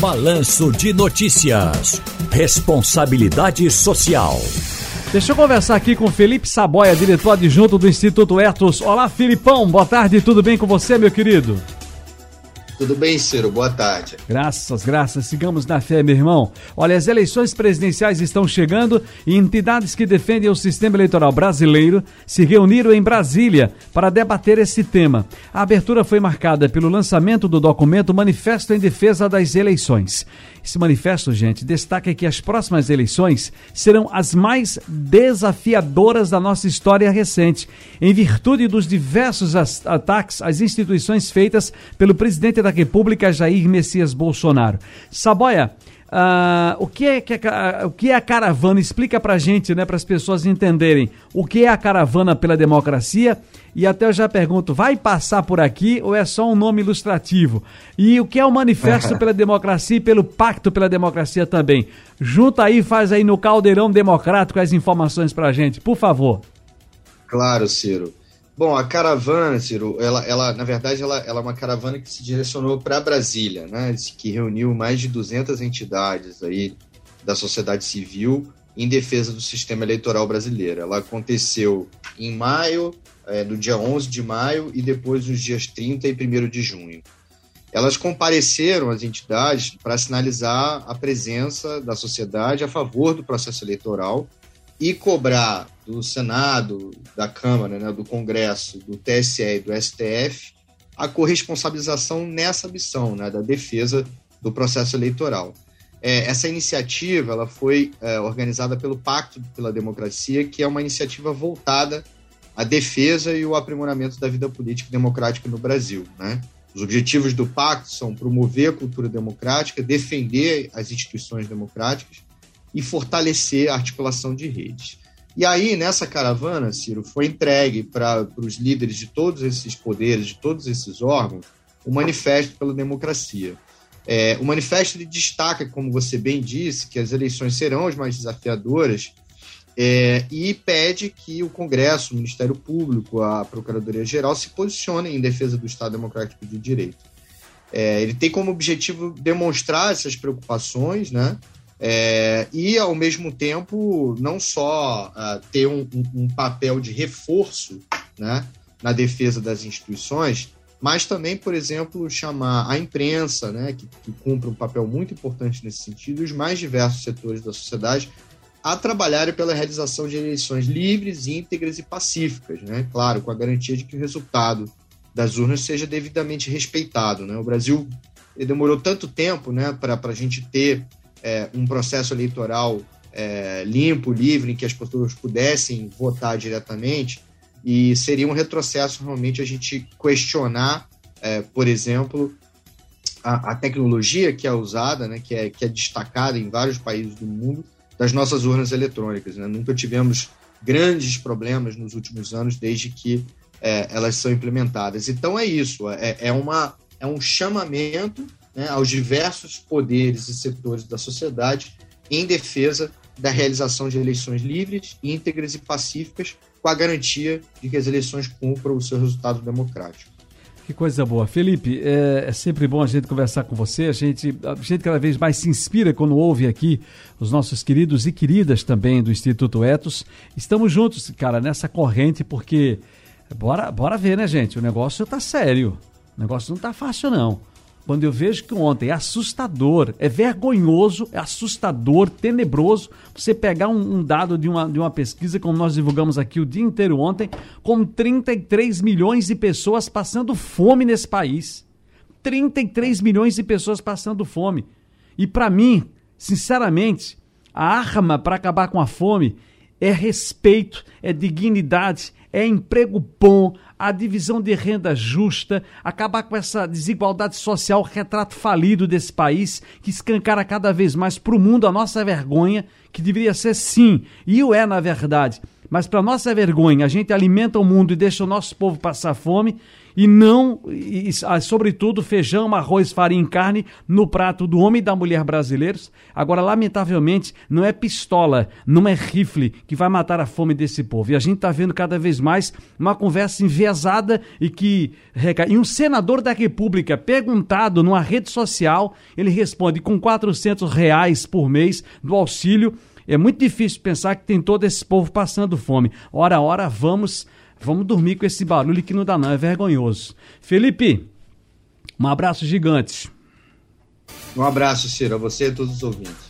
Balanço de Notícias. Responsabilidade Social. Deixa eu conversar aqui com Felipe Saboia, diretor adjunto do Instituto Etos. Olá, Filipão, boa tarde, tudo bem com você, meu querido? Tudo bem, Ciro? Boa tarde. Graças, graças. Sigamos na fé, meu irmão. Olha, as eleições presidenciais estão chegando e entidades que defendem o sistema eleitoral brasileiro se reuniram em Brasília para debater esse tema. A abertura foi marcada pelo lançamento do documento Manifesto em Defesa das Eleições. Esse manifesto, gente, destaca que as próximas eleições serão as mais desafiadoras da nossa história recente, em virtude dos diversos ataques às instituições feitas pelo presidente da República, Jair Messias Bolsonaro. Saboia, Uh, o, que é, que é, o que é a caravana? Explica pra gente, né, para as pessoas entenderem o que é a caravana pela democracia. E até eu já pergunto, vai passar por aqui ou é só um nome ilustrativo? E o que é o Manifesto pela Democracia e pelo Pacto pela Democracia também? Junta aí, faz aí no caldeirão democrático as informações pra gente, por favor. Claro, Ciro. Bom, a caravana, Ciro, ela, ela na verdade, ela, ela é uma caravana que se direcionou para Brasília, né? Que reuniu mais de 200 entidades aí da sociedade civil em defesa do sistema eleitoral brasileiro. Ela aconteceu em maio, é, no dia 11 de maio, e depois nos dias 30 e 1 de junho. Elas compareceram, as entidades, para sinalizar a presença da sociedade a favor do processo eleitoral e cobrar do Senado, da Câmara, né, do Congresso, do TSE e do STF a corresponsabilização nessa missão, né, da defesa do processo eleitoral. É, essa iniciativa ela foi é, organizada pelo Pacto pela Democracia, que é uma iniciativa voltada à defesa e o aprimoramento da vida política e democrática no Brasil. Né? Os objetivos do pacto são promover a cultura democrática, defender as instituições democráticas e fortalecer a articulação de redes. E aí, nessa caravana, Ciro, foi entregue para os líderes de todos esses poderes, de todos esses órgãos, o Manifesto pela Democracia. É, o manifesto destaca, como você bem disse, que as eleições serão as mais desafiadoras é, e pede que o Congresso, o Ministério Público, a Procuradoria-Geral se posicionem em defesa do Estado Democrático de Direito. É, ele tem como objetivo demonstrar essas preocupações, né? É, e, ao mesmo tempo, não só uh, ter um, um, papel de reforço né, na defesa das instituições, mas também, por exemplo, chamar a imprensa, né, que, que cumpre um papel muito importante nesse sentido, os mais diversos setores da sociedade a trabalharem pela realização de eleições livres, íntegras e pacíficas, né? claro, com a garantia de que o resultado das urnas seja devidamente respeitado. Né? O Brasil demorou tanto tempo né, para a gente ter é, um processo eleitoral é, limpo, livre, em que as pessoas pudessem votar diretamente, e seria um retrocesso realmente a gente questionar, é, por exemplo, a, a, tecnologia que é usada, né, que, é, que é destacada em vários países do mundo, das nossas urnas eletrônicas. Né? Nunca tivemos grandes problemas nos últimos anos desde que é, elas são implementadas. Então é isso, é, é, uma, é um chamamento né, aos diversos poderes e setores da sociedade em defesa da realização de eleições livres, íntegras e pacíficas, com a garantia de que as eleições cumpram o seu resultado democrático. Que coisa boa. Felipe, é, é, sempre bom a gente conversar com você. A gente, a gente cada vez mais se inspira quando ouve aqui os nossos queridos e queridas também do Instituto Etos. Estamos juntos, cara, nessa corrente, porque bora, bora ver, né, gente? O negócio tá sério. O negócio não tá fácil, não quando eu vejo que ontem é assustador, é vergonhoso, é assustador, tenebroso você pegar um, um, dado de uma, de uma pesquisa, como nós divulgamos aqui o dia inteiro ontem, com 33 milhões de pessoas passando fome nesse país. 33 milhões de pessoas passando fome. E para mim, sinceramente, a arma para acabar com a fome é respeito, é dignidade, é emprego bom, a divisão de renda justa, acabar com essa desigualdade social, retrato falido desse país, que escancara cada vez mais para o mundo a nossa vergonha, que deveria ser sim, e o é na verdade. Mas para nossa vergonha, a gente alimenta o mundo e deixa o nosso povo passar fome, e não, e, e, sobretudo, feijão, arroz, farinha e carne no prato do homem e da mulher brasileiros. Agora, lamentavelmente, não é pistola, não é rifle que vai matar a fome desse povo. E a gente está vendo cada vez mais uma conversa enviesada e que. E um senador da República, perguntado numa rede social, ele responde com 400 reais por mês do auxílio. É muito difícil pensar que tem todo esse povo passando fome. Ora, a hora, vamos Vamos dormir com esse barulho que não dá não, é vergonhoso. Felipe, um abraço gigante. Um abraço, Ciro, a você e a todos os ouvintes.